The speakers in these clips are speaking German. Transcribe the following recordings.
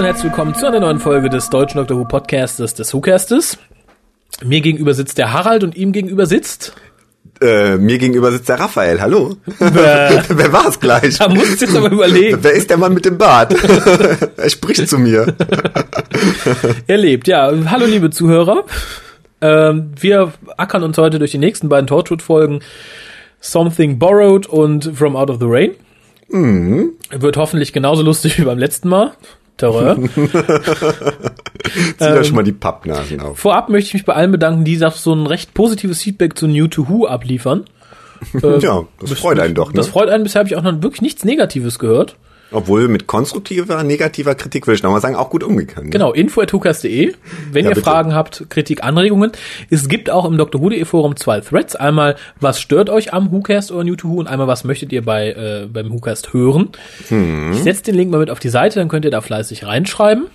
Und herzlich willkommen zu einer neuen Folge des deutschen Dr. Who Podcastes des WhoCastes. Mir gegenüber sitzt der Harald und ihm gegenüber sitzt. Äh, mir gegenüber sitzt der Raphael. Hallo. Wer war's gleich? Da musst du jetzt aber überlegen. Wer ist der Mann mit dem Bart? er spricht zu mir. er lebt, ja. Hallo liebe Zuhörer. Ähm, wir ackern uns heute durch die nächsten beiden Torchwood-Folgen Something Borrowed und From Out of the Rain. Mhm. Wird hoffentlich genauso lustig wie beim letzten Mal. Terror. Zieh euch schon mal die Pappnasen auf. Vorab möchte ich mich bei allen bedanken, die so ein recht positives Feedback zu New to Who abliefern. ja, das freut einen doch. Ne? Das freut einen. Bisher habe ich auch noch wirklich nichts Negatives gehört. Obwohl mit konstruktiver, negativer Kritik würde ich nochmal sagen, auch gut umgegangen. Ne? Genau, info.hukas.de, wenn ja, ihr bitte. Fragen habt, Kritik, Anregungen. Es gibt auch im Dr. Who.de Forum zwei Threads. Einmal, was stört euch am WhoCast oder New to Who und einmal, was möchtet ihr bei äh, beim WhoCast hören. Hm. Ich setze den Link mal mit auf die Seite, dann könnt ihr da fleißig reinschreiben.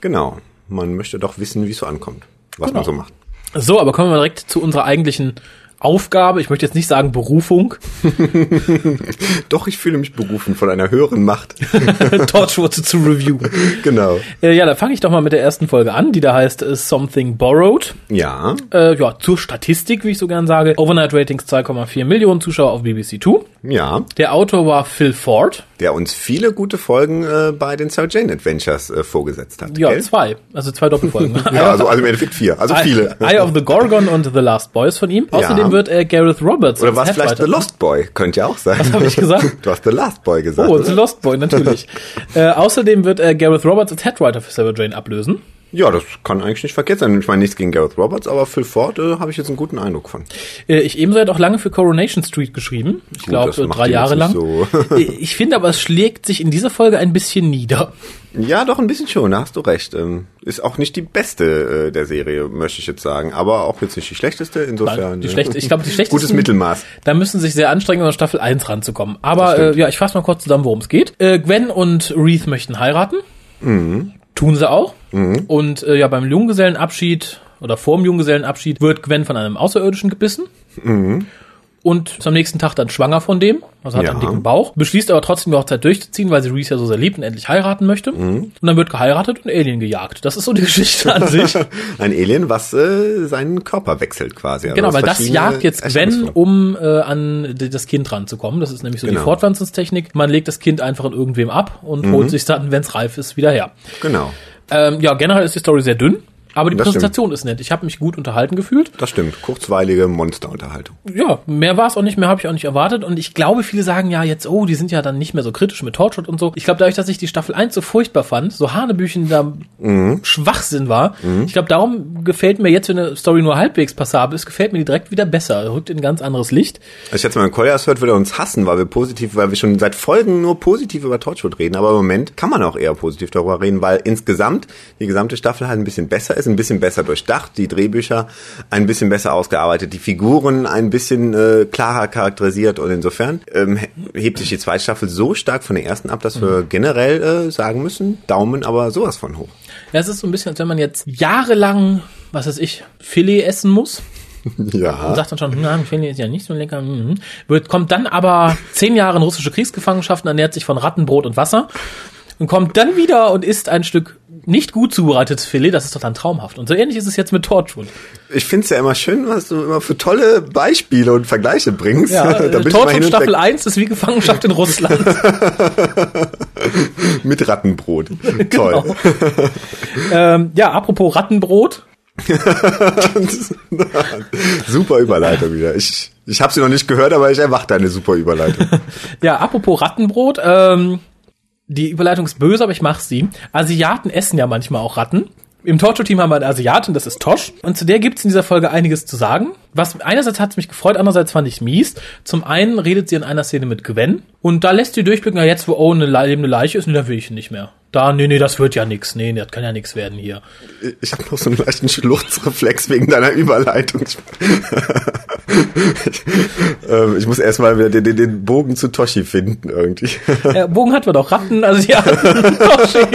Genau, man möchte doch wissen, wie es so ankommt, was genau. man so macht. So, aber kommen wir mal direkt zu unserer eigentlichen Aufgabe, ich möchte jetzt nicht sagen Berufung. Doch, ich fühle mich berufen von einer höheren Macht. Torchwood zu reviewen. Genau. Äh, ja, da fange ich doch mal mit der ersten Folge an, die da heißt uh, Something Borrowed. Ja. Äh, ja, zur Statistik, wie ich so gern sage. Overnight Ratings 2,4 Millionen Zuschauer auf BBC Two. Ja. Der Autor war Phil Ford. Der uns viele gute Folgen äh, bei den Sarah Jane Adventures äh, vorgesetzt hat. Ja, gell? zwei. Also zwei Doppelfolgen. ja, also, also im Endeffekt vier. Also viele. Eye of the Gorgon und The Last Boys von ihm. Außerdem Ja. wird er Gareth Roberts. Oder was vielleicht. The Lost Boy? Könnte ja auch sein. Was hab ich gesagt? Du hast The Last Boy gesagt. Oh? The Lost Boy, natürlich. äh, außerdem wird er Gareth Roberts als Headwriter für Sarah Jane ablösen. Ja, das kann eigentlich nicht verkehrt sein. Ich meine nichts gegen Gareth Roberts, aber Phil Ford äh, habe ich jetzt einen guten Eindruck von. Äh, ich ebenso hat auch lange für Coronation Street geschrieben. Ich glaube drei Jahre lang. so. Äh, ich finde aber, es schlägt sich in dieser Folge ein bisschen nieder. Ja, doch ein bisschen schon, da hast du recht. Ähm, ist auch nicht die beste äh, der Serie, möchte ich jetzt sagen, aber auch jetzt nicht die schlechteste. Insofern. Die äh, schlechte, ich glaube, die schlechteste. Gutes Mittelmaß. Da müssen sich sehr anstrengen, um an Staffel 1 ranzukommen. Aber äh, ja, ich fasse mal kurz zusammen, worum es geht. Äh, Gwen und Reeth möchten heiraten. Mhm. Tun sie auch. Und äh, ja, beim Junggesellenabschied oder vor dem Junggesellenabschied wird Gwen von einem Außerirdischen gebissen. Und ist am nächsten Tag dann schwanger von dem, also hat Ja. einen dicken Bauch, beschließt aber trotzdem die Hochzeit durchzuziehen, weil sie Reese ja so sehr liebt und endlich heiraten möchte. Und dann wird geheiratet und Alien gejagt. Das ist so die Geschichte an sich. Ein Alien, was äh, seinen Körper wechselt quasi. Also Genau, weil das jagt jetzt Gwen, um äh, an das Kind ranzukommen. Das ist nämlich so die Genau. Fortpflanzungstechnik. Man legt das Kind einfach in irgendwem ab und holt sich dann, wenn es reif ist, wieder her. Genau, Ähm, ja, generell ist die Story sehr dünn, aber die Das Präsentation ist nett. Ich habe mich gut unterhalten gefühlt. das stimmt. Kurzweilige Monsterunterhaltung. Ja, mehr war es auch nicht, mehr habe ich auch nicht erwartet. Und ich glaube, viele sagen ja jetzt, oh, die sind ja dann nicht mehr so kritisch mit Torchwood und so. Ich glaube, dadurch, dass ich die Staffel 1 so furchtbar fand, so Hanebüchen da Schwachsinn war, ich glaube, darum gefällt mir jetzt, wenn eine Story nur halbwegs passabel ist, gefällt mir die direkt wieder besser. Rückt in ein ganz anderes Licht. Also ich schätze mal, wenn Koljas hört, würde er uns hassen, weil wir positiv, weil wir schon seit Folgen nur positiv über Torchwood reden. Aber im Moment kann man auch eher positiv darüber reden, weil insgesamt die gesamte Staffel halt ein bisschen besser ist, ein bisschen besser durchdacht, die Drehbücher ein bisschen besser ausgearbeitet, die Figuren ein bisschen äh, klarer charakterisiert und insofern ähm, he- hebt sich die zweite Staffel so stark von der ersten ab, dass wir generell äh, sagen müssen, Daumen aber sowas von hoch. Ja, es ist so ein bisschen, als wenn man jetzt jahrelang, was weiß ich, Filet essen muss. Und Ja. sagt dann schon, na, Filet ist ja nicht so lecker. mhm. Wird, kommt dann aber zehn Jahre in russische Kriegsgefangenschaft und ernährt sich von Rattenbrot und Wasser. Und kommt dann wieder und isst ein Stück nicht gut zubereitetes Filet. Das ist doch dann traumhaft. Und so ähnlich ist es jetzt mit Torchwood. Ich find's ja immer schön, was du immer für tolle Beispiele und Vergleiche bringst. Ja, Da äh, bin ich mal hin Torchwood und Staffel weg 1 ist wie Gefangenschaft in Russland. mit Rattenbrot. Genau. Toll. ähm, ja, apropos Rattenbrot. super Überleitung wieder. Ich, ich habe sie noch nicht gehört, aber ich erwarte eine super Überleitung. Ja, apropos Rattenbrot, ähm, die Überleitung ist böse, aber ich mach sie. Asiaten essen ja manchmal auch Ratten. Im Torture-Team haben wir eine Asiatin, das ist Tosh. Und zu der gibt's in dieser Folge einiges zu sagen. Was einerseits hat's mich gefreut, andererseits fand ich mies. Zum einen redet sie in einer Szene mit Gwen. Und da lässt sie durchblicken, na jetzt, wo Owen eine le- lebende Leiche ist, nee, da will ich ihn nicht mehr. Da, nee, nee, das wird ja nix. Nee, das kann ja nix werden hier. Ich habe noch so einen leichten Schluchzreflex wegen deiner Überleitung. Ich, ähm, ich muss erstmal wieder den, den, den Bogen zu Toshi finden irgendwie. Äh, Bogen hatten wir doch, Ratten, Asiaten, Toshi.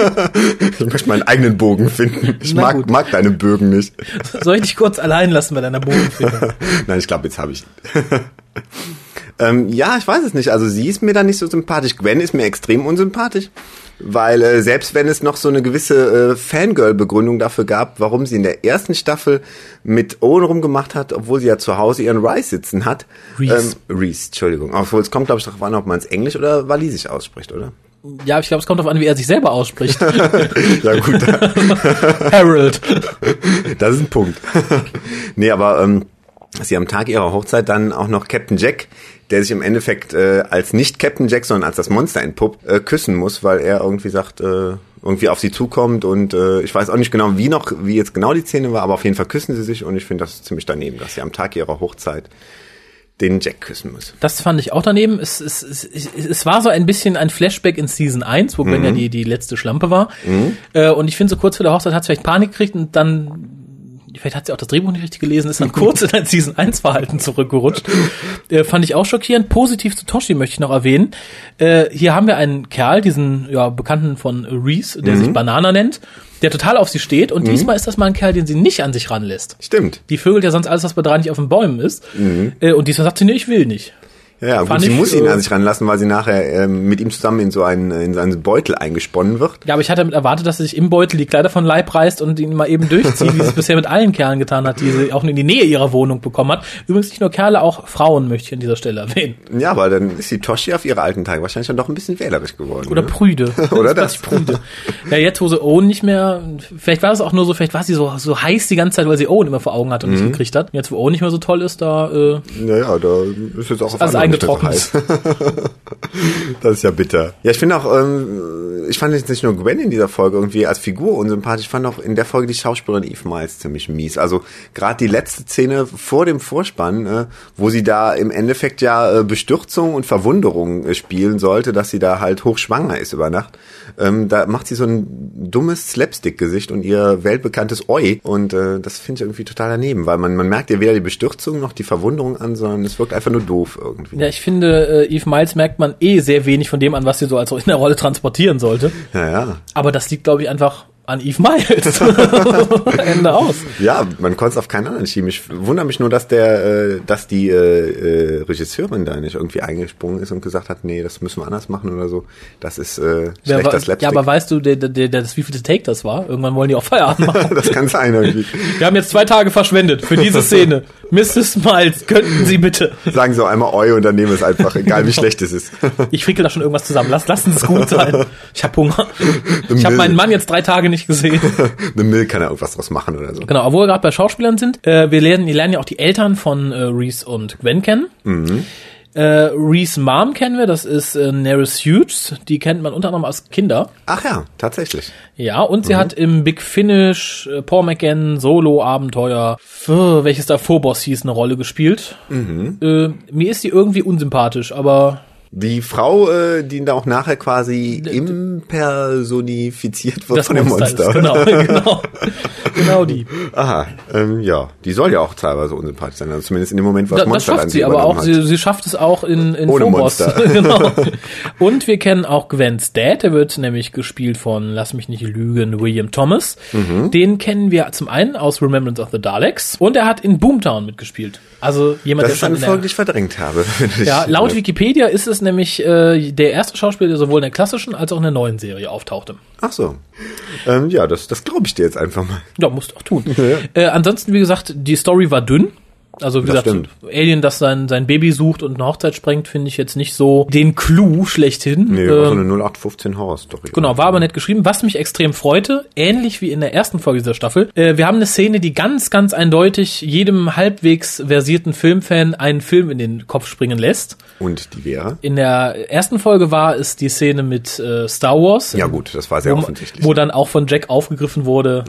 Ich möchte meinen eigenen Bogen finden. Ich Na mag, gut. mag deine Bögen nicht. Soll ich dich kurz allein lassen bei deiner Bogenfindung? Nein, ich glaube, jetzt habe ich. Ähm, ja, ich weiß es nicht. Also sie ist mir da nicht so sympathisch. Gwen ist mir extrem unsympathisch. Weil äh, selbst wenn es noch so eine gewisse äh, Fangirl-Begründung dafür gab, warum sie in der ersten Staffel mit Owen rumgemacht hat, obwohl sie ja zu Hause ihren Rice sitzen hat. Reese. Ähm, Reese, Entschuldigung. Obwohl es kommt, glaube ich, darauf an, ob man es Englisch oder Walisisch ausspricht, oder? Ja, ich glaube, es kommt darauf an, wie er sich selber ausspricht. ja gut, Harold. das ist ein Punkt. nee, aber ähm, sie am Tag ihrer Hochzeit dann auch noch Captain Jack, der sich im Endeffekt äh, als nicht Captain Jack, sondern als das Monster entpuppt, äh, küssen muss, weil er irgendwie sagt, äh, irgendwie auf sie zukommt und äh, ich weiß auch nicht genau, wie noch, wie jetzt genau die Szene war, aber auf jeden Fall küssen sie sich und ich finde das ziemlich daneben, dass sie am Tag ihrer Hochzeit den Jack küssen muss. Das fand ich auch daneben. Es, es, es, es, war so ein bisschen ein Flashback in Season 1, wo Gwen ja die, die letzte Schlampe war. Äh, und ich finde, so kurz vor der Hochzeit hat sie vielleicht Panik gekriegt und dann vielleicht hat sie auch das Drehbuch nicht richtig gelesen, ist dann kurz in ein Season 1 Verhalten zurückgerutscht. Äh, fand ich auch schockierend. Positiv zu Toshi möchte ich noch erwähnen. Äh, hier haben wir einen Kerl, diesen ja, Bekannten von Reese, der sich Banana nennt, der total auf sie steht. Und diesmal ist das mal ein Kerl, den sie nicht an sich ranlässt. Stimmt. Die vögelt ja sonst alles, was bei drei nicht auf den Bäumen ist. Äh, und diesmal sagt sie, nee, ich will nicht. Ja, gut, sie ich, muss ihn an sich ranlassen, weil sie nachher ähm, mit ihm zusammen in so einen, in so einen Beutel eingesponnen wird. Ja, aber ich hatte damit erwartet, dass sie sich im Beutel die Kleider von Leib reißt und ihn mal eben durchzieht, wie sie es bisher mit allen Kerlen getan hat, die sie auch in die Nähe ihrer Wohnung bekommen hat. Übrigens nicht nur Kerle, auch Frauen möchte ich an dieser Stelle erwähnen. Ja, aber dann ist die Toshi auf ihre alten Tage wahrscheinlich dann doch ein bisschen wählerisch geworden. Oder ne? prüde. Oder Das Prüde. Ja, jetzt, wo sie Owen nicht mehr, vielleicht war das auch nur so, vielleicht war sie so, so heiß die ganze Zeit, weil sie Owen immer vor Augen hat und Mhm. nicht gekriegt hat. Jetzt, wo Owen nicht mehr so toll ist, da, äh, Naja, da ist jetzt auch auf alles eingetrocknet. heiß. Das ist ja bitter. Ja, ich finde auch, ähm, ich fand jetzt nicht nur Gwen in dieser Folge irgendwie als Figur unsympathisch, ich fand auch in der Folge die Schauspielerin Eve Miles ziemlich mies. Also gerade die letzte Szene vor dem Vorspann, äh, wo sie da im Endeffekt ja äh, Bestürzung und Verwunderung äh, spielen sollte, dass sie da halt hochschwanger ist über Nacht. Ähm, da macht sie so ein dummes Slapstick-Gesicht und ihr weltbekanntes Oi. Und äh, das finde ich irgendwie total daneben, weil man, man merkt ihr weder die Bestürzung noch die Verwunderung an, sondern es wirkt einfach nur doof irgendwie. Ja, ich finde, äh, Eve Miles merkt man eh sehr wenig von dem an, was sie so als in der Rolle transportieren sollte. ja. ja. Aber das liegt, glaube ich, einfach an Eve Miles. Ende aus. Ja, man konnte es auf keinen anderen schieben. Ich wundere mich nur, dass der, äh, dass die äh, äh, Regisseurin da nicht irgendwie eingesprungen ist und gesagt hat, nee, das müssen wir anders machen oder so. Das ist äh, Wer schlechter wa- Slapstick. ja, aber weißt du, der, der, der, das wievielte Take das war? Irgendwann wollen die auch Feierabend machen. das kann sein irgendwie. Wir haben jetzt zwei Tage verschwendet für diese Szene. Mrs. Miles, könnten Sie bitte. Sagen so einmal Eu und dann nehmen wir es einfach, egal wie schlecht es ist. Ich frickel da schon irgendwas zusammen. Lass, lassen Sie es gut sein. Ich habe Hunger. Ich habe meinen Mann jetzt drei Tage nicht gesehen. Eine Mill kann ja irgendwas draus machen oder so. Genau, obwohl wir gerade bei Schauspielern sind. Äh, wir, lernen, wir lernen ja auch die Eltern von äh, Reese und Gwen kennen. Äh, Reese Mom kennen wir, das ist äh, Neris Hughes. Die kennt man unter anderem als Kinder. Ach ja, tatsächlich. Ja, und sie hat im Big Finish, äh, Paul McGann, Solo-Abenteuer, welches da Vorboss hieß, eine Rolle gespielt. Äh, mir ist die irgendwie unsympathisch, aber Die Frau, äh, die da auch nachher quasi impersonifiziert wird das von dem Monster, ist, genau, genau, genau die. Aha, ähm, ja, die soll ja auch teilweise unsympathisch sein, also zumindest in dem Moment, was Da, das Monster schafft dann sie, aber auch, übernommen sie, sie schafft es auch in, in Ohne Phobos. Monster. genau. Und wir kennen auch Gwens Dad, der wird nämlich gespielt von, lass mich nicht lügen, William Thomas. Mhm. Den kennen wir zum einen aus Remembrance of the Daleks und er hat in Boomtown mitgespielt. Also jemand, Das der schon die ich verdrängt habe. Ja, laut Wikipedia ist es nämlich äh, der erste Schauspieler, der sowohl in der klassischen als auch in der neuen Serie auftauchte. Ach so. Ähm, ja, das, das glaube ich dir jetzt einfach mal. Ja, musst du auch tun. Äh, ansonsten, wie gesagt, die Story war dünn. Also wie Das gesagt, stimmt. Alien, das sein, sein Baby sucht und eine Hochzeit sprengt, finde ich jetzt nicht so den Clou schlechthin. Nee, war so Ähm, eine 0815 Horror-Story. Genau, war aber nett geschrieben. Was mich extrem freute, ähnlich wie in der ersten Folge dieser Staffel, äh, wir haben eine Szene, die ganz, ganz eindeutig jedem halbwegs versierten Filmfan einen Film in den Kopf springen lässt. Und die wäre? In der ersten Folge war es die Szene mit äh, Star Wars. Ja gut, das war sehr wo, offensichtlich. wo dann auch von Jack aufgegriffen wurde,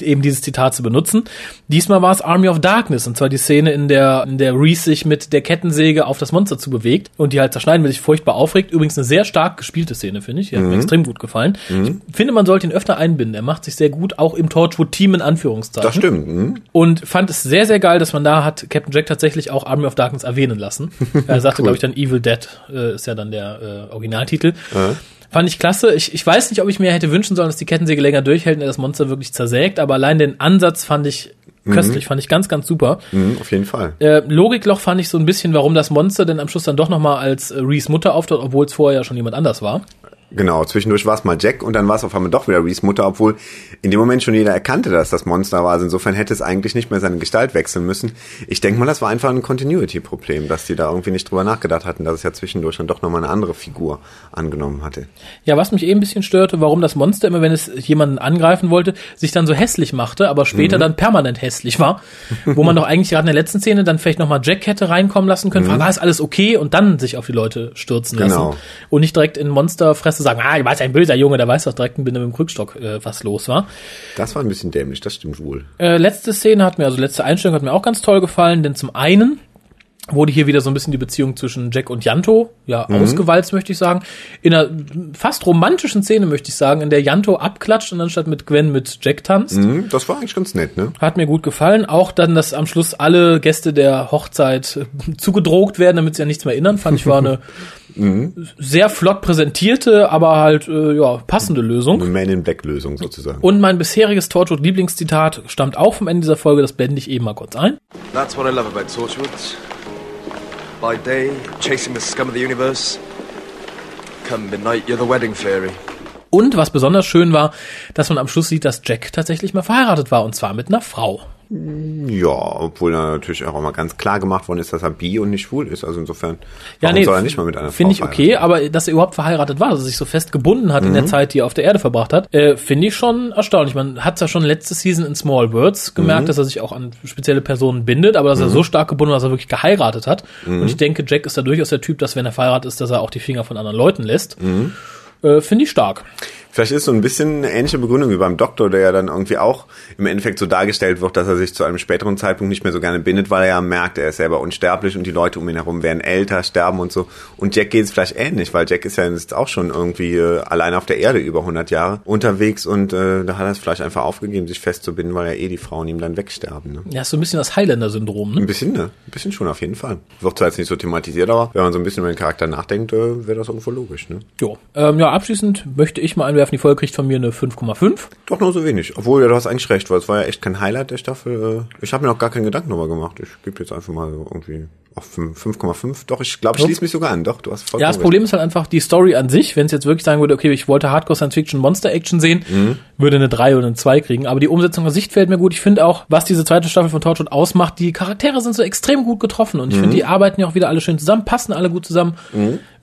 eben dieses Zitat zu benutzen. Diesmal war es Army of Darkness, und zwar die Szene, in der, in der Reese sich mit der Kettensäge auf das Monster zu bewegt und die halt zerschneiden will, sich furchtbar aufregt. Übrigens eine sehr stark gespielte Szene, finde ich. Die hat mir extrem gut gefallen. Ich finde, man sollte ihn öfter einbinden. Er macht sich sehr gut, auch im Torchwood-Team in Anführungszeichen. das stimmt. Hm? Und fand es sehr, sehr geil, dass man da hat Captain Jack tatsächlich auch Army of Darkness erwähnen lassen. Er sagte, Cool. glaube ich, dann Evil Dead äh, ist ja dann der äh, Originaltitel. Fand ich klasse. Ich, ich weiß nicht, ob ich mir hätte wünschen sollen, dass die Kettensäge länger durchhält und er das Monster wirklich zersägt, aber allein den Ansatz fand ich Köstlich, fand ich ganz, ganz super. Mhm, auf jeden Fall. Äh, Logikloch fand ich so ein bisschen, warum das Monster denn am Schluss dann doch nochmal als äh, Reese Mutter auftaucht, obwohl es vorher ja schon jemand anders war. Genau, zwischendurch war es mal Jack und dann war es auf einmal doch wieder Reese Mutter, obwohl in dem Moment schon jeder erkannte, dass das Monster war. Also insofern hätte es eigentlich nicht mehr seine Gestalt wechseln müssen. Ich denke mal, das war einfach ein Continuity-Problem, dass die da irgendwie nicht drüber nachgedacht hatten, dass es ja zwischendurch dann doch nochmal eine andere Figur angenommen hatte. Ja, was mich eben ein bisschen störte, warum das Monster immer, wenn es jemanden angreifen wollte, sich dann so hässlich machte, aber später dann permanent hässlich war. Wo man doch eigentlich gerade in der letzten Szene dann vielleicht nochmal Jack hätte reinkommen lassen können, fragen, war ist alles okay und dann sich auf die Leute stürzen lassen. Genau. Und nicht direkt in Monsterfresse sagen, ah, du warst ein böser Junge, der weiß doch direkt mit dem Krückstock, äh, was los war. Das war ein bisschen dämlich, das stimmt wohl. Äh, letzte Szene hat mir, also letzte Einstellung hat mir auch ganz toll gefallen, denn zum einen wurde hier wieder so ein bisschen die Beziehung zwischen Jack und Janto, ja, ausgewalzt, möchte ich sagen. In einer fast romantischen Szene, möchte ich sagen, in der Janto abklatscht und anstatt mit Gwen mit Jack tanzt. Mhm, das war eigentlich ganz nett, ne? Hat mir gut gefallen. Auch dann, dass am Schluss alle Gäste der Hochzeit äh, zugedrogt werden, damit sie an nichts mehr erinnern, fand ich war eine sehr flott präsentierte, aber halt äh, ja passende Lösung. Eine Man in Black Lösung sozusagen. Und mein bisheriges Torchwood-Lieblingszitat stammt auch vom Ende dieser Folge, das blende ich eben mal kurz ein. That's what I love about Torchwood. By day, chasing the scum of the universe. Come midnight, you're the wedding fairy. Und was besonders schön war, dass man am Schluss sieht, dass Jack tatsächlich mal verheiratet war und zwar mit einer Frau. Ja, obwohl da natürlich auch mal ganz klar gemacht worden ist, dass er bi und nicht schwul ist. Also insofern, Ja, nee, soll er nicht mal mit einer Frau Finde ich okay, aber dass er überhaupt verheiratet war, dass er sich so fest gebunden hat in der Zeit, die er auf der Erde verbracht hat, äh, finde ich schon erstaunlich. Man hat ja schon letzte Season in Small Words gemerkt, dass er sich auch an spezielle Personen bindet, aber dass er so stark gebunden war, dass er wirklich geheiratet hat. Und ich denke, Jack ist da durchaus der Typ, dass wenn er verheiratet ist, dass er auch die Finger von anderen Leuten lässt. Äh, finde ich stark. Vielleicht ist so ein bisschen eine ähnliche Begründung wie beim Doktor, der ja dann irgendwie auch im Endeffekt so dargestellt wird, dass er sich zu einem späteren Zeitpunkt nicht mehr so gerne bindet, weil er ja merkt, er ist selber unsterblich und die Leute um ihn herum werden älter, sterben und so. Und Jack geht es vielleicht ähnlich, weil Jack ist ja jetzt auch schon irgendwie äh, alleine auf der Erde über 100 Jahre unterwegs und äh, da hat er es vielleicht einfach aufgegeben, sich festzubinden, weil ja eh die Frauen ihm dann wegsterben. Ne? Ja, ist so ein bisschen das Highlander-Syndrom, ne? Ein bisschen, ne? Ein bisschen schon auf jeden Fall. Wird zwar jetzt nicht so thematisiert, aber wenn man so ein bisschen über den Charakter nachdenkt, äh, wäre das irgendwo logisch, ne? Jo. Ähm, ja, abschließend möchte ich mal einwerfen, die Folge kriegt von mir eine 5,5. Doch nur so wenig. Obwohl, ja, du hast eigentlich recht, weil es war ja echt kein Highlight der Staffel. Äh, Ich habe mir noch gar keinen Gedanken darüber gemacht. Ich gebe jetzt einfach mal so irgendwie auf fünf- 5,5. Doch, ich glaube, ich schließe mich sogar an. Doch, du hast vollkommen Ja, das recht. Problem ist halt einfach die Story an sich. Wenn es jetzt wirklich sagen würde, okay, ich wollte Hardcore Science Fiction Monster Action sehen, Mhm. würde eine 3 oder eine 2 kriegen. Aber die Umsetzung an sich fällt mir gut. Ich finde auch, was diese zweite Staffel von Torchwood ausmacht, die Charaktere sind so extrem gut getroffen. Und ich Mhm. finde, die arbeiten ja auch wieder alle schön zusammen, passen alle gut zusammen.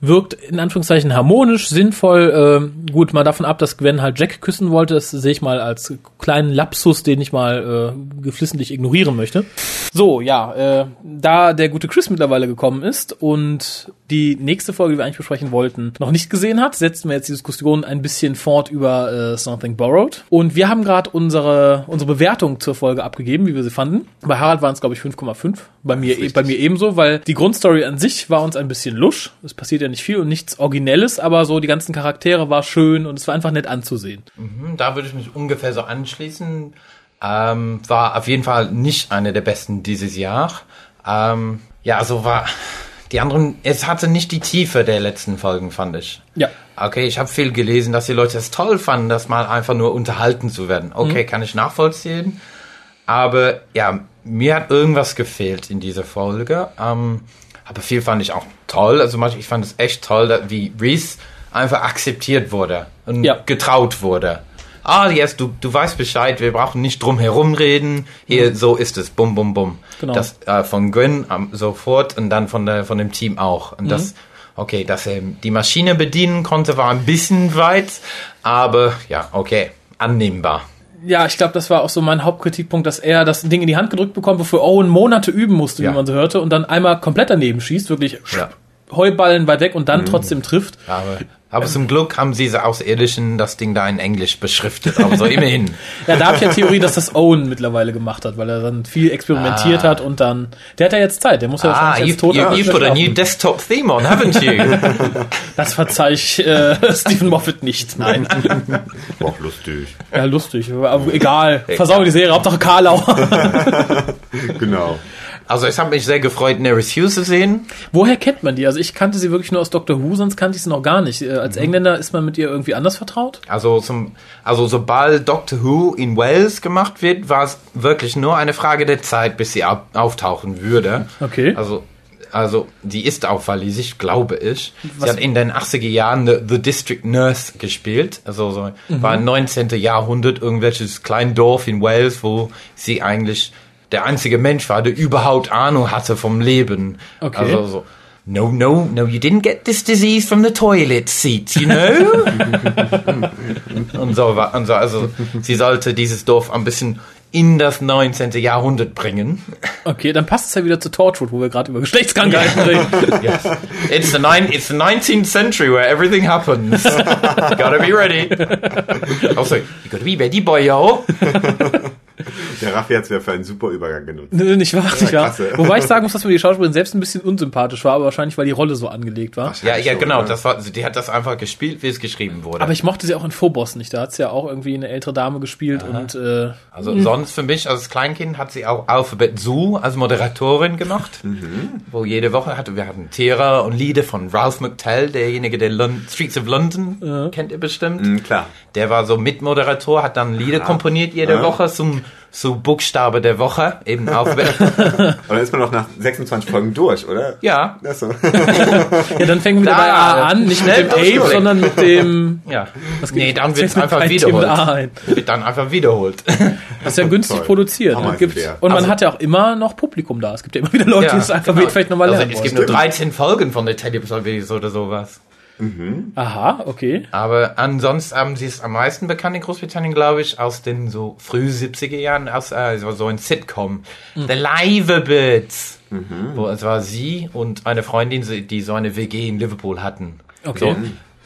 Wirkt in Anführungszeichen harmonisch, sinnvoll. ähm, gut, mal davon ab, dass Gwen halt Jack küssen wollte. Das sehe ich mal als kleinen Lapsus, den ich mal äh, geflissentlich ignorieren möchte. So, ja, äh, da der gute Chris mittlerweile gekommen ist und die nächste Folge, die wir eigentlich besprechen wollten, noch nicht gesehen hat, setzen wir jetzt die Diskussion ein bisschen fort über äh, Something Borrowed. Und wir haben gerade unsere, unsere Bewertung zur Folge abgegeben, wie wir sie fanden. Bei Harald waren es, glaube ich, 5,5. Bei mir, bei mir ebenso, weil die Grundstory an sich war uns ein bisschen lusch. Es passiert ja nicht viel und nichts Originelles, aber so die ganzen Charaktere war schön und es war einfach nett anzusehen. Hm, Da würde ich mich ungefähr so anschließen. Ähm, war auf jeden Fall nicht eine der besten dieses Jahr. Ähm, ja, also war die anderen, es hatte nicht die Tiefe der letzten Folgen, fand ich. Ja. Okay, ich habe viel gelesen, dass die Leute es toll fanden, das mal einfach nur unterhalten zu werden. Okay, kann ich nachvollziehen. Aber ja, mir hat irgendwas gefehlt in dieser Folge. Ähm, aber viel fand ich auch toll. Also ich fand es echt toll, dass, wie Reese einfach akzeptiert wurde und Ja. getraut wurde. Ah, yes, du, du weißt Bescheid, wir brauchen nicht drum herum reden. Hier, so ist es. Bum, bum, bum. Genau. Das äh, von Gwen ähm, sofort und dann von, der, von dem Team auch. Und das, okay, dass er die Maschine bedienen konnte, war ein bisschen weit, aber ja, okay, annehmbar. Ja, ich glaube, das war auch so mein Hauptkritikpunkt, dass er das Ding in die Hand gedrückt bekommt, bevor Owen Monate üben musste, Ja. wie man so hörte, und dann einmal komplett daneben schießt, wirklich Ja. Heuballen weit weg und dann trotzdem trifft. Aber, aber zum Glück haben diese Außerirdischen das Ding da in Englisch beschriftet. Aber so immerhin. Ja, da habe ich ja Theorie, dass das Owen mittlerweile gemacht hat, weil er dann viel experimentiert hat und dann. Der hat ja jetzt Zeit, der muss ja Ah, wahrscheinlich you, jetzt tot you, you put a new desktop theme on, haven't you? Das verzeih ich äh, Stephen Moffat nicht. Nein. War auch lustig. Ja, lustig. Aber egal. Versau die Serie, Hauptsache Karlau. genau. Also es hat mich sehr gefreut, Neris Hughes zu sehen. Woher kennt man die? Also ich kannte sie wirklich nur aus Doctor Who, sonst kannte ich sie noch gar nicht. Äh, Als Engländer ist man mit ihr irgendwie anders vertraut? Also, zum, also sobald Doctor Who in Wales gemacht wird, war es wirklich nur eine Frage der Zeit, bis sie au auftauchen würde. Okay. Also, also die ist auch walisisch, glaube ich. Was- Sie hat in den 80er Jahren The, The District Nurse gespielt. Also so, war im 19. Jahrhundert irgendwelches kleines Dorf in Wales, wo sie eigentlich der einzige Mensch war, der überhaupt Ahnung hatte vom Leben. Okay. Also so, no, no, no, you didn't get this disease from the toilet seat, you know? und so, und so, also sie sollte dieses Dorf ein bisschen in das 19. Jahrhundert bringen. Okay, dann passt es ja wieder zu Torchwood, wo wir gerade über Geschlechtskrankheiten reden. Yes. It's the nine. It's the 19th century where everything happens. gotta be ready. Also, you gotta be ready, boyo. Der Raffi hat es ja für einen super Übergang genutzt. Nö, nicht wahr, nicht wahr. klasse. Wobei ich sagen muss, dass mir die Schauspielerin selbst ein bisschen unsympathisch war, aber wahrscheinlich, weil die Rolle so angelegt war. Ja, ja, genau. Das war, die hat das einfach gespielt, wie es geschrieben wurde. Aber ich mochte sie auch in Phobos nicht. Da hat sie ja auch irgendwie eine ältere Dame gespielt und äh, also sonst für mich als Kleinkind hat sie auch Alphabet Zoo als Moderatorin gemacht, wo jede Woche hatte wir hatten Tiere und Lieder von Ralph McTell, derjenige der Lon Streets of London kennt ihr bestimmt. Mhm, klar. Der war so Mitmoderator, hat dann Lieder komponiert jede Woche zum so Buchstabe der Woche, eben Alphabet. Und dann ist man noch nach 26 Folgen durch, oder? ja, Ach so. ja, dann fängen wir wieder bei A an, nicht mit dem Ape, sondern mit dem. ja. Was Nee, dann mir einfach wiederholt. A ein? Wird dann einfach wiederholt. Das ist ja günstig Toll. produziert. Hammer Und, man Also- hat ja auch immer noch Publikum da. Es gibt ja immer wieder Leute, die das Alphabet genau. vielleicht nochmal also, lernen Es wollen. gibt nur 13 Folgen von der Teletubbies oder sowas. Aha, okay. Aber ansonsten haben sie es am meisten bekannt in Großbritannien, glaube ich, aus den so früh 70er Jahren, aus äh, so so ein Sitcom. Hm. The Liverbirds. Wo es war sie und eine Freundin, die so eine WG in Liverpool hatten. Okay. So,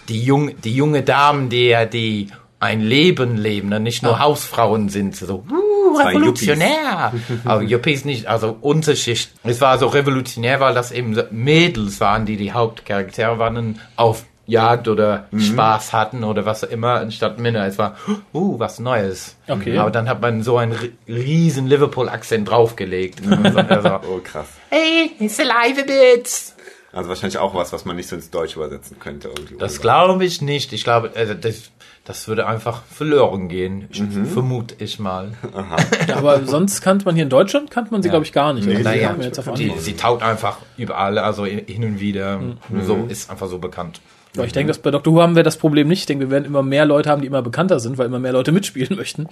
die, jung, die junge Damen, die ja die ein Leben leben und nicht nur Ah. Hausfrauen sind. So, uh, revolutionär. Aber Yuppies nicht, also Unterschicht. Es war so revolutionär, weil das eben Mädels waren, die die Hauptcharaktere waren auf Jagd oder Mhm. Spaß hatten oder was auch immer, anstatt Männer. Es war, uh, was Neues. Okay. Aber dann hat man so einen ri- riesen Liverpool-Akzent draufgelegt. also, Oh, krass. hey, it's alive a bit. Also wahrscheinlich auch was, was man nicht so ins Deutsche übersetzen könnte. Irgendwie. Das glaube ich nicht. Ich glaube, also das, das würde einfach verloren gehen. Mhm. Vermute ich mal. Ja, aber sonst kannte man hier in Deutschland, kannte man sie, glaube ich, gar nicht. Also, die Naja, die, sie taucht einfach überall, also hin und wieder. Mhm. So ist einfach so bekannt. Aber ich denke, dass bei Dr. Who haben wir das Problem nicht. Ich denke, wir werden immer mehr Leute haben, die immer bekannter sind, weil immer mehr Leute mitspielen möchten.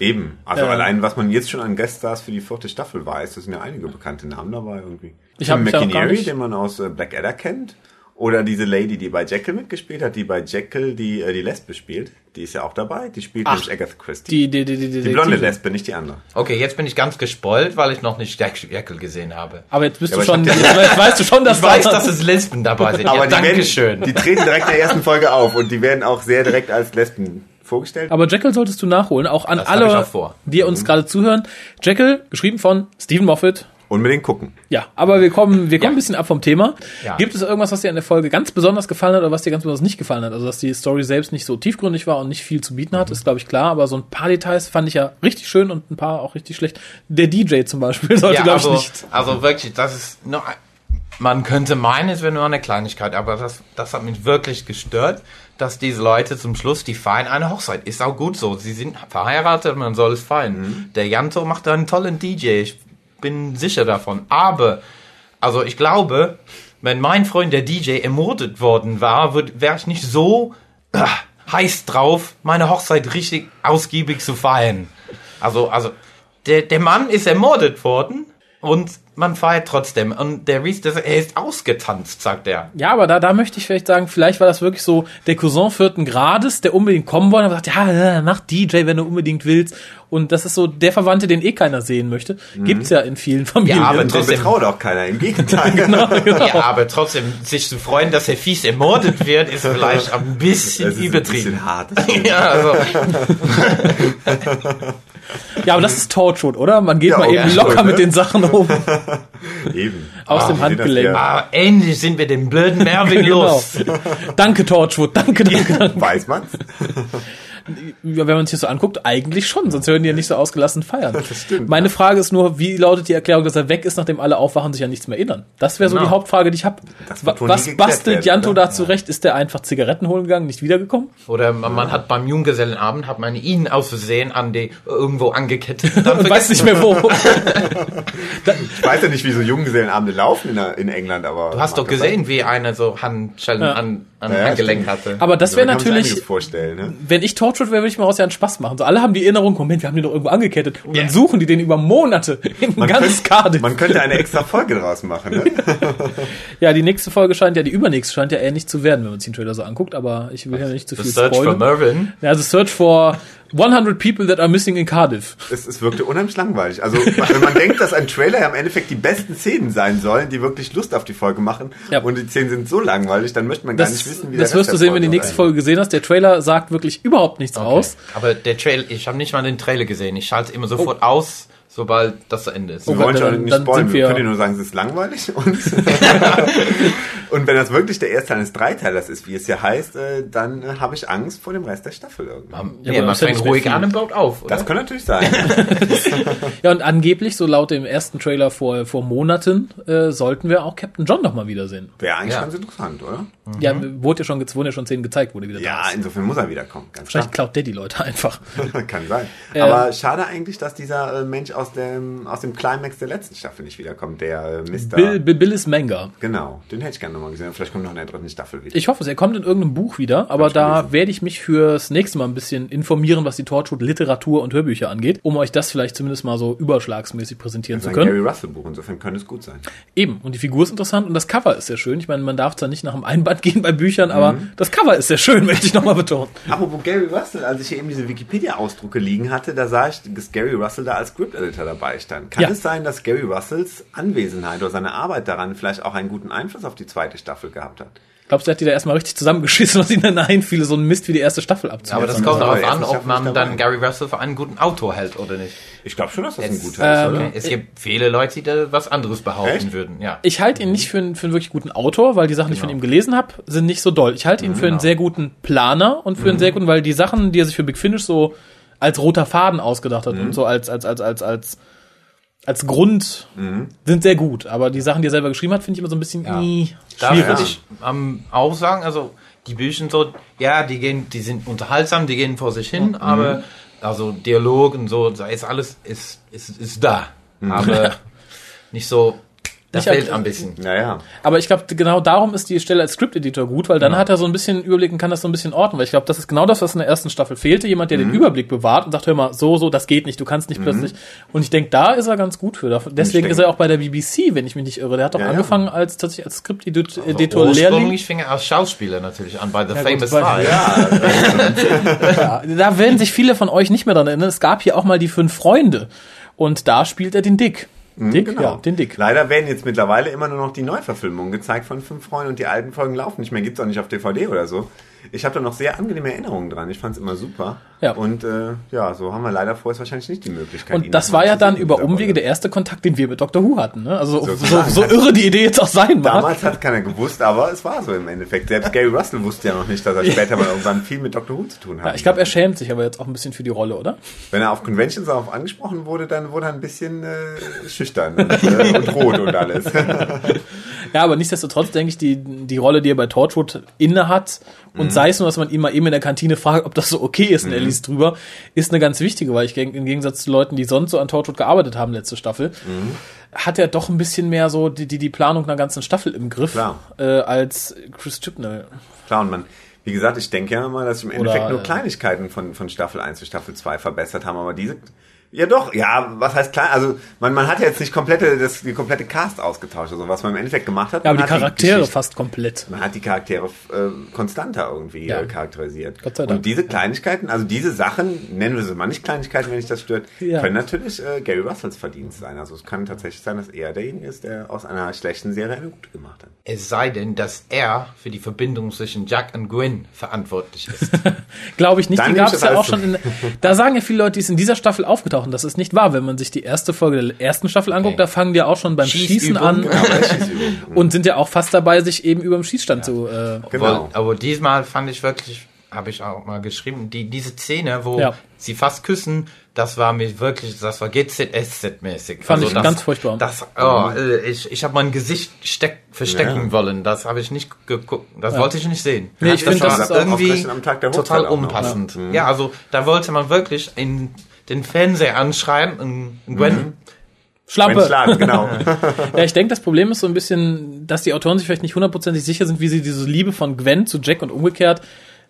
Eben. Also Ähm. allein, was man jetzt schon an Gueststars für die vierte Staffel weiß, das sind ja einige bekannte Namen dabei irgendwie. Ich hab Tim mich auch gar McInerney, den man aus äh, Blackadder kennt. Oder diese Lady, die bei Jekyll mitgespielt hat, die bei Jekyll die, äh, die Lesbe spielt. Die ist ja auch dabei. Die spielt Ach, nämlich Agatha Christie. Die, die, die, die, die, blonde die- Lesbe, nicht die andere. Okay, jetzt bin ich ganz gespoilt, weil ich noch nicht Jekyll gesehen habe. Aber jetzt bist Ja, du aber schon, jetzt, jetzt weißt du schon, dass Ich weiß, da- dass es Lesben dabei sind. ja, die, Dankeschön. die treten direkt in der ersten Folge auf und die werden auch sehr direkt als Lesben vorgestellt. Aber Jekyll solltest du nachholen, auch an alle, auch vor. die uns gerade zuhören. Jekyll, geschrieben von Stephen Moffat. Unbedingt gucken. Ja, aber wir kommen, wir kommen Ja. ein bisschen ab vom Thema. Ja. Gibt es irgendwas, was dir an der Folge ganz besonders gefallen hat oder was dir ganz besonders nicht gefallen hat? Also, dass die Story selbst nicht so tiefgründig war und nicht viel zu bieten hat, ist, glaube ich, klar. Aber so ein paar Details fand ich ja richtig schön und ein paar auch richtig schlecht. Der DJ zum Beispiel sollte, Ja, glaube ich, also, nicht. also wirklich, das ist nur, man könnte meinen, es wäre nur eine Kleinigkeit, aber das, das hat mich wirklich gestört, dass diese Leute zum Schluss, die feiern eine Hochzeit. Ist auch gut so. Sie sind verheiratet, man soll es feiern. Der Janto macht einen tollen DJ. Ich bin sicher davon. Aber, also ich glaube, wenn mein Freund der DJ ermordet worden war, wäre ich nicht so äh, heiß drauf, meine Hochzeit richtig ausgiebig zu feiern. Also, also, der, der Mann ist ermordet worden und man feiert trotzdem. Und der Reese, er ist ausgetanzt, sagt er. Ja, aber da, da möchte ich vielleicht sagen, vielleicht war das wirklich so der Cousin vierten Grades, der unbedingt kommen wollte und ja, ja, mach DJ, wenn du unbedingt willst. Und das ist so der Verwandte, den eh keiner sehen möchte. Gibt's ja in vielen Familien. Ja, aber trotzdem- betraut auch keiner. Im Gegenteil. genau. Ja, aber trotzdem, sich zu freuen, dass er fies ermordet wird, ist vielleicht ein bisschen Das ist ein übertrieben. bisschen hart. ja, also, Ja, aber das ist Torchwood, oder? Man geht Ja, mal okay, eben locker ne? mit den Sachen um. Eben. Aus Ah, dem Handgelenk. ah, endlich sind wir den blöden Mervin Genau. los. Danke, Torchwood. Danke, danke, danke. Weiß man's? Ja, wenn man sich das so anguckt, eigentlich schon, sonst würden die ja nicht so ausgelassen feiern. Das stimmt, Meine ja. Frage ist nur, wie lautet die Erklärung, dass er weg ist, nachdem alle aufwachen, sich an nichts mehr erinnern? Das wäre so Genau. die Hauptfrage, die ich habe. Was bastelt Janto oder? da zurecht? Ist der einfach Zigaretten holen gegangen, nicht wiedergekommen? Oder man, man hat beim Junggesellenabend, hat man ihn aus Versehen an die irgendwo angekettet und dann Und weiß nicht mehr wo. Ich weiß ja nicht, wie so Junggesellenabende laufen in, der- in England, aber. Du hast doch gesehen, wie einer so Handschellen Ja. an, an Ja, Handgelenk hatte. Aber das wäre man kann sich natürlich, ne? wenn ich Torchwood wäre, würde ich mir aus ja einen Spaß machen. So alle haben die Erinnerung, Moment, wir haben den doch irgendwo angekettet. Und dann Ja. suchen die den über Monate in Man ganz könnte, Cardiff. man könnte eine extra Folge draus machen, ne? Ja, die nächste Folge scheint ja, die übernächste scheint ja ähnlich zu werden, wenn man sich den Trailer so anguckt, aber ich will ja nicht zu The viel Search for spoilern. Mervyn. Ja, also Search for 100 people that are missing in Cardiff. Es, es wirkte unheimlich langweilig. Also, wenn man denkt, dass ein Trailer ja im Endeffekt die besten Szenen sein sollen, die wirklich Lust auf die Folge machen, Ja. und die Szenen sind so langweilig, dann möchte man gar Das, nicht wissen, wie das der wirst du sehen, wenn du die nächste Folge gesehen hast. Der Trailer sagt wirklich überhaupt nichts aus. Aber der Trailer, ich habe nicht mal den Trailer gesehen. Ich schalte immer sofort aus, sobald das zu Ende ist. Wir Oh wollen Gott, schon nicht spoilern, wir wir- können dir nur sagen, es ist langweilig. Und, und wenn das wirklich der erste Teil eines Dreiteilers ist, wie es ja heißt, äh, dann äh, habe ich Angst vor dem Rest der Staffel irgendwann. Ja, aber man ja fängt ruhig an und baut auf, oder? Das kann natürlich sein. Ja, und angeblich, so laut dem ersten Trailer vor, vor Monaten, äh, sollten wir auch Captain John noch mal wiedersehen. Wäre eigentlich Ja. ganz interessant, oder? Ja, wurde ja schon, ge- wurden ja schon Szenen gezeigt, wurde wieder da Ja, insofern muss er wiederkommen. Ganz klar. Wahrscheinlich klaut der die Leute einfach. Kann sein. Ähm, Aber schade eigentlich, dass dieser äh, Mensch aus dem, aus dem Climax der letzten Staffel nicht wiederkommt, der äh, Mr. Bill, Bill, Bill ist Manga. Genau, den hätte ich gerne nochmal gesehen. Vielleicht kommt noch in der dritten Staffel wieder. Ich hoffe es, er kommt in irgendeinem Buch wieder, aber da gelesen. werde ich mich fürs nächste Mal ein bisschen informieren, was die Torchwood Literatur und Hörbücher angeht, um euch das vielleicht zumindest mal so überschlagsmäßig präsentieren das ist zu ein können. Gary Russell Buch, insofern könnte es gut sein. Eben, und die Figur ist interessant und das Cover ist sehr schön. Ich meine, man darf zwar nicht nach dem Einband gehen bei Büchern, aber Mhm. das Cover ist sehr schön, möchte ich nochmal betonen. Apropos Gary Russell, als ich hier eben diese Wikipedia-Ausdrucke liegen hatte, da sah ich, dass Gary Russell da als Script-Editor dabei stand. Kann Ja. es sein, dass Gary Russells Anwesenheit oder seine Arbeit daran vielleicht auch einen guten Einfluss auf die zweite Staffel gehabt hat? Glaubst du, er hat die da erstmal richtig zusammengeschissen, was ihnen dann einfiel, so ein Mist wie die erste Staffel aber abzuhalten? das kommt aber darauf an, ob ja man dann dabei. Gary Russell für einen guten Autor hält oder nicht. Ich glaube schon, dass das ein Es, guter ist, ähm, oder? Es gibt viele Leute, die da was anderes behaupten Echt? würden. Ja. Ich halte ihn nicht für einen, für einen wirklich guten Autor, weil die Sachen, die ich von ihm gelesen habe, sind nicht so doll. Ich halte ihn für einen sehr guten Planer und für einen sehr guten, weil die Sachen, die er sich für Big Finish so als roter Faden ausgedacht hat und so als, als, als, als, als, als Grund sind sehr gut. Aber die Sachen, die er selber geschrieben hat, finde ich immer so ein bisschen ih, Da schwierig. würde ich ähm, auch sagen, also die Bücher so, ja, die gehen, die sind unterhaltsam, die gehen vor sich hin, aber also Dialog und so, da ist alles ist ist, ist da, aber nicht so. Das Nicht fehlt ein bisschen. Naja. Aber ich glaube, genau darum ist die Stelle als Script-Editor gut, weil dann hat er so ein bisschen Überblick und kann das so ein bisschen ordnen. Weil ich glaube, das ist genau das, was in der ersten Staffel fehlte. Jemand, der den Überblick bewahrt und sagt, hör mal, so, so, das geht nicht, du kannst nicht plötzlich. Und ich denke, da ist er ganz gut für. Deswegen ist er auch bei der BBC, wenn ich mich nicht irre. Der hat doch Ja, ja. angefangen als tatsächlich als Script-Editor Lehrling. Ursprünglich fing er als Schauspieler natürlich an bei The Famous Five. Ja, da werden sich viele von euch nicht mehr dran erinnern. Es gab hier auch mal die fünf Freunde. Und da spielt er den Dick. Dick? Genau. Ja, den Dick. Leider werden jetzt mittlerweile immer nur noch die Neuverfilmungen gezeigt von Fünf Freunden und die alten Folgen laufen nicht mehr. Gibt's auch nicht auf DVD oder so. Ich habe da noch sehr angenehme Erinnerungen dran. Ich fand's immer super. Ja. Und äh, ja, so haben wir leider vorher wahrscheinlich nicht die Möglichkeit. Und das war ja dann über Umwege der erste Kontakt, den wir mit Dr. Who hatten. Ne? Also so, so, so irre die Idee jetzt auch sein mag. Damals hat keiner gewusst, aber es war so im Endeffekt. Selbst Gary Russell wusste ja noch nicht, dass er später mal irgendwann viel mit Dr. Who zu tun hat. Ja, ich glaube, er schämt sich aber jetzt auch ein bisschen für die Rolle, oder? Wenn er auf Conventions darauf angesprochen wurde, dann wurde er ein bisschen äh, schüchtern und, äh, und rot und alles. Ja, aber nichtsdestotrotz denke ich, die, die Rolle, die er bei Torchwood inne hat, und sei es nur, dass man ihn mal eben in der Kantine fragt, ob das so okay ist, und er liest drüber, ist eine ganz wichtige, weil ich denke, im Gegensatz zu Leuten, die sonst so an Torchwood gearbeitet haben, letzte Staffel, hat er doch ein bisschen mehr so die, die, die Planung einer ganzen Staffel im Griff, äh, als Chris Chibnall. Klar, und man, wie gesagt, ich denke ja immer, dass im Endeffekt Oder, nur äh, Kleinigkeiten von, von Staffel 1 zu Staffel 2 verbessert haben, aber diese, ja doch, ja, was heißt klein, also man, man hat ja jetzt nicht komplette, das, die komplette Cast ausgetauscht, also was man im Endeffekt gemacht hat. Ja, aber man die hat Charaktere Geschichte- fast komplett. Man hat die Charaktere äh, konstanter irgendwie Ja. äh, charakterisiert. Gott sei Dank. Und diese Kleinigkeiten, also diese Sachen, nennen wir sie mal nicht Kleinigkeiten, wenn dich das stört, Ja. können natürlich äh, Gary Russells Verdienst sein. Also es kann tatsächlich sein, dass er derjenige ist, der aus einer schlechten Serie eine gute gemacht hat. Es sei denn, dass er für die Verbindung zwischen Jack und Gwen verantwortlich ist. Glaube ich nicht. Dann die gab ich es ja auch schon in. Da sagen ja viele Leute, die ist in dieser Staffel aufgetaucht. Und das ist nicht wahr. Wenn man sich die erste Folge der ersten Staffel anguckt, Okay. da fangen die ja auch schon beim Schießen an Schießübungen. und sind ja auch fast dabei, sich eben über dem Schießstand zu. Äh, Genau. Aber, aber diesmal fand ich wirklich, habe ich auch mal geschrieben, die, diese Szene, wo Ja. sie fast küssen, das war mir wirklich, das war GZSZ-mäßig. Fand ich das, ganz furchtbar. Das, oh, äh, ich, ich habe mein Gesicht steck, verstecken Ja. wollen. Das habe ich nicht geguckt. Das wollte ich nicht sehen. Nee, ich das finde, das war ist auch irgendwie ausgerechnet am Tag der Hochzeit total noch, unpassend. ja. Ja. also da wollte man wirklich in den Fernseher anschreien und Gwen Wenn Schlampe. schlagen, genau. Ja, ich denke, das Problem ist so ein bisschen, dass die Autoren sich vielleicht nicht hundertprozentig sicher sind, wie sie diese Liebe von Gwen zu Jack und umgekehrt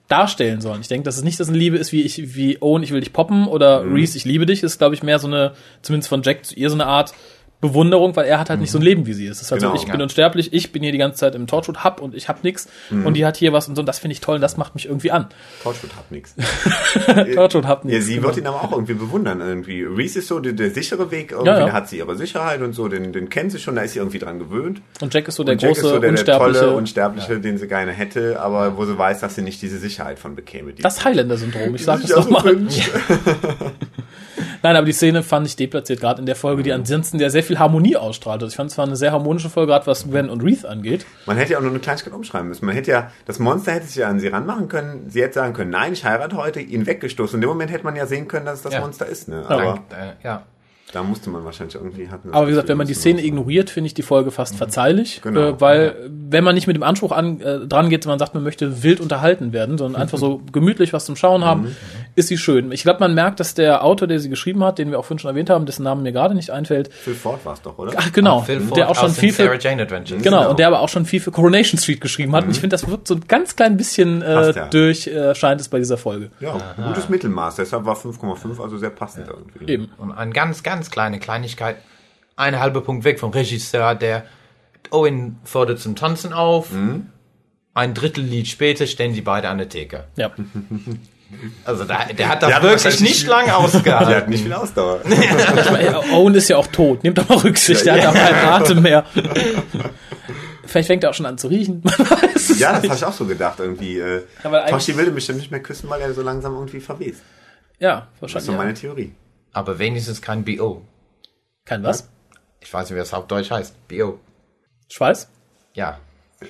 darstellen sollen. Ich denke, dass es nicht, dass eine Liebe ist, wie ich, wie Owen, ich will dich poppen oder Mhm. Reese, ich liebe dich, ist, glaube ich, mehr so eine, zumindest von Jack zu ihr so eine Art Bewunderung, weil er hat halt nicht so ein Leben wie sie ist. Es ist halt Genau. so, ich bin Ja. unsterblich, ich bin hier die ganze Zeit im Torchwood Hub und ich hab nix Mhm. und die hat hier was und so und das finde ich toll und das macht mich irgendwie an. Torchwood hat nichts. Torchwood Hub Ja, nix. sie genau. wird ihn aber auch irgendwie bewundern. Irgendwie. Reese ist so der, der sichere Weg, irgendwie, Ja, ja. da hat sie ihre Sicherheit und so, den, den kennt sie schon, da ist sie irgendwie dran gewöhnt. Und Jack ist so der und Jack große, ist so der, der unsterbliche, tolle, unsterbliche, den sie gerne hätte, aber wo sie weiß, dass sie nicht diese Sicherheit von bekäme. Die das Highlander-Syndrom, ich sag das nochmal. Nein, aber die Szene fand ich deplatziert, gerade in der Folge, die ansonsten ja sehr viel Harmonie ausstrahlt. Also ich fand es war eine sehr harmonische Folge, gerade was Gwen und Reith angeht. Man hätte ja auch nur eine Kleinigkeit umschreiben müssen. Man hätte ja, das Monster hätte sich ja an sie ranmachen können. Sie hätte sagen können, nein, ich heirate heute, ihn weggestoßen. In dem Moment hätte man ja sehen können, dass es das Ja. Monster ist. Ne? Aber Dank, äh, ja. Da musste man wahrscheinlich irgendwie hatten. Aber wie gesagt, wenn man die Szene ignoriert, finde ich die Folge fast verzeihlich, Genau. äh, weil wenn man nicht mit dem Anspruch an, äh, dran geht, man sagt, man möchte wild unterhalten werden, sondern einfach so gemütlich was zum Schauen haben, ist sie schön. Ich glaube, man merkt, dass der Autor, der sie geschrieben hat, den wir auch vorhin schon erwähnt haben, dessen Namen mir gerade nicht einfällt, Phil Ford war es doch, oder? ach genau, Phil Ford der auch schon viel für Sarah Jane Adventures. Genau, Genau. und der aber auch schon viel für Coronation Street geschrieben hat. Und ich finde, das wirkt so ein ganz klein bisschen äh, ja. durch, äh, scheint es bei dieser Folge. Ja, gutes Mittelmaß. Deshalb war 5,5 also sehr passend irgendwie. Eben. Und eine ganz, ganz kleine Kleinigkeit, ein halber Punkt weg vom Regisseur, der Owen fordert zum Tanzen auf. Ein Drittel Lied später stehen sie beide an der Theke. Ja. Also da, der hat das Der hat wirklich wahrscheinlich nicht lang Der ausgehalten. hat nicht viel Ausdauer. Owen ist ja auch tot. Nehmt doch mal Rücksicht, der Ja, hat auch keinen Atem mehr. Vielleicht fängt er auch schon an zu riechen. Ja, das habe ich auch so gedacht irgendwie. Äh, Ja, Toshi will ihn bestimmt nicht mehr küssen, weil er so langsam irgendwie verwest. Ja, Das ist wahrscheinlich. so meine Ja. Theorie. Aber wenigstens kein B.O. Kein was? Ich weiß nicht, wie das auf Deutsch heißt. B.O. Schweiß? Ja.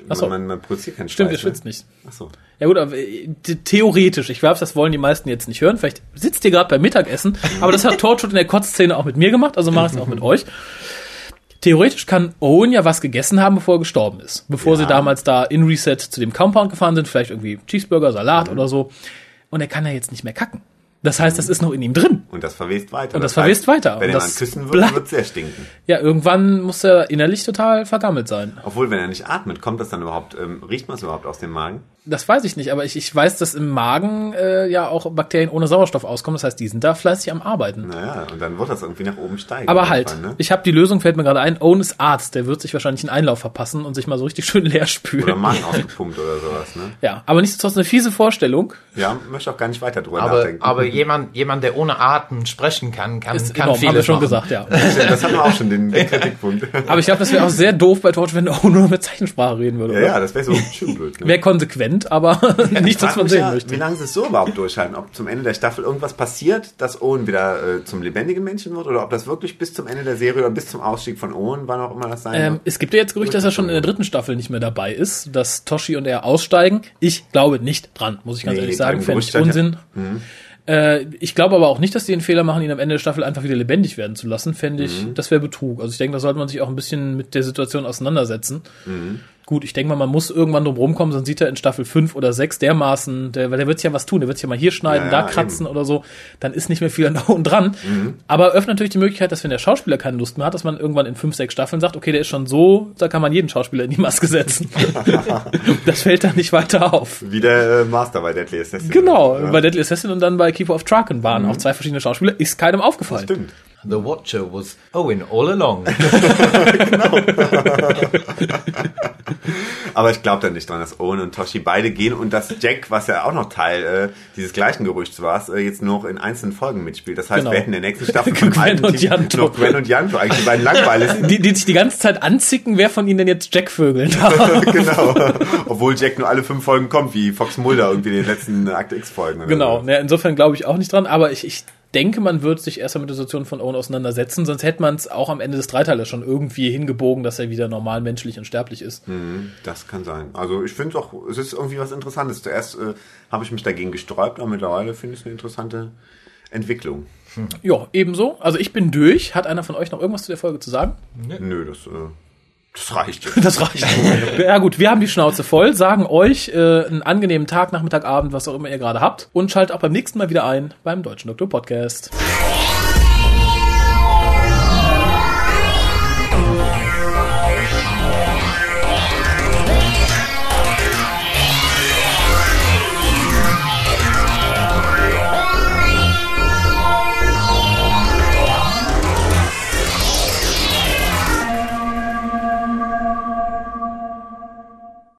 Ach so. Man, man, produziert keinen Stimmt, ihr Schweiß, schwitzt nicht. Ne? Ach so. Ja gut, aber äh, the- theoretisch, ich glaube, das wollen die meisten jetzt nicht hören. Vielleicht sitzt ihr gerade beim Mittagessen, aber das hat Torchwood in der Kotzszene auch mit mir gemacht, also mache ich es auch mit euch. Theoretisch kann Owen ja was gegessen haben, bevor er gestorben ist. Bevor Ja. sie damals da in Reset zu dem Compound gefahren sind, vielleicht irgendwie Cheeseburger, Salat oder so. Und er kann ja jetzt nicht mehr kacken. Das heißt, das ist noch in ihm drin. Und das verwest weiter. Und das verwest weiter. Wenn Und er das dann küssen wird, wird sehr stinken. Ja, irgendwann muss er innerlich total vergammelt sein. Obwohl, wenn er nicht atmet, kommt das dann überhaupt, ähm, riecht man es überhaupt aus dem Magen? Das weiß ich nicht, aber ich, ich weiß, dass im Magen äh, ja auch Bakterien ohne Sauerstoff auskommen. Das heißt, die sind da fleißig am Arbeiten. Naja, und dann wird das irgendwie nach oben steigen. Aber halt, Fall, ne? ich habe die Lösung, fällt mir gerade ein. Owen ist Arzt, der wird sich wahrscheinlich einen Einlauf verpassen und sich mal so richtig schön leer Oder spülen. Magen ausgepumpt oder sowas, ne? Ja, aber nichtsdestotrotz eine fiese Vorstellung. Ja, möchte auch gar nicht weiter drüber Aber, nachdenken. aber jemand, jemand, der ohne Atem sprechen kann, kann, Ist kann enorm, haben wir vieles schon machen. gesagt, ja. das hatten wir auch schon, den, den Kritikpunkt. Aber ich glaube, das wäre auch sehr doof bei Torch, wenn Owen nur mit Zeichensprache reden würde. ja, oder? ja, das wäre so schön blöd. Ne? Wäre konsequent, aber nichts, was man sehen ja, möchte. Wie lange sie es so überhaupt durchhalten? Ob zum Ende der Staffel irgendwas passiert, dass Owen wieder äh, zum lebendigen Menschen wird oder ob das wirklich bis zum Ende der Serie oder bis zum Ausstieg von Owen, wann auch immer das sein Ähm, wird. es gibt ja jetzt Gerüchte, dass er schon in der dritten Staffel nicht mehr dabei ist, dass Toshi und er aussteigen. Ich glaube nicht dran, muss ich ganz Nee, ehrlich sagen. Fände ich hat ja- Unsinn. Äh, ich glaube aber auch nicht, dass die den Fehler machen, ihn am Ende der Staffel einfach wieder lebendig werden zu lassen. Fände ich, Mhm. das wäre Betrug. Also ich denke, da sollte man sich auch ein bisschen mit der Situation auseinandersetzen. Mhm. Gut, ich denke mal, man muss irgendwann drum rumkommen, sonst sieht er in Staffel 5 oder 6 dermaßen, der, weil der wird sich ja was tun, der wird sich ja mal hier schneiden, Ja, da kratzen oder so, dann ist nicht mehr viel an und dran. Aber öffnet natürlich die Möglichkeit, dass wenn der Schauspieler keine Lust mehr hat, dass man irgendwann in 5, 6 Staffeln sagt, okay, der ist schon so, da kann man jeden Schauspieler in die Maske setzen. das fällt dann nicht weiter auf. Wie der äh, Master bei Deadly Assassin. Genau, Ja, bei Deadly Assassin und dann bei Keeper of Traken waren auch zwei verschiedene Schauspieler, ist keinem aufgefallen. Stimmt. The Watcher was Owen all along. Aber ich glaube da nicht dran, dass Owen und Toshi beide gehen und dass Jack, was ja auch noch Teil äh, dieses gleichen Gerüchts war, äh, jetzt noch in einzelnen Folgen mitspielt. Das heißt, Genau. wir hätten in der nächsten Staffel Gwen alten und Janto. noch Gwen und Janto, eigentlich die beiden langweiligsten. Die, die sich die ganze Zeit anzicken, wer von ihnen denn jetzt Jack vögeln darf. genau. Obwohl Jack nur alle fünf Folgen kommt, wie Fox Mulder irgendwie in den letzten Akte X-Folgen. Genau, so. ja, insofern glaube ich auch nicht dran, aber ich, ich denke, man wird sich erstmal mit der Situation von Owen auseinandersetzen, sonst hätte man es auch am Ende des Dreiteilers schon irgendwie hingebogen, dass er wieder normal menschlich und sterblich ist. Mhm, das kann sein. Also ich finde auch, es ist irgendwie was Interessantes. Zuerst äh, habe ich mich dagegen gesträubt, aber mittlerweile finde ich es eine interessante Entwicklung. Ja, ebenso. Also ich bin durch. Hat einer von euch noch irgendwas zu der Folge zu sagen? Nö, das, äh, das reicht. Das reicht. ja gut, wir haben die Schnauze voll, sagen euch äh, einen angenehmen Tag, Nachmittag, Abend, was auch immer ihr gerade habt und schaltet auch beim nächsten Mal wieder ein beim Deutschen Doktor Podcast.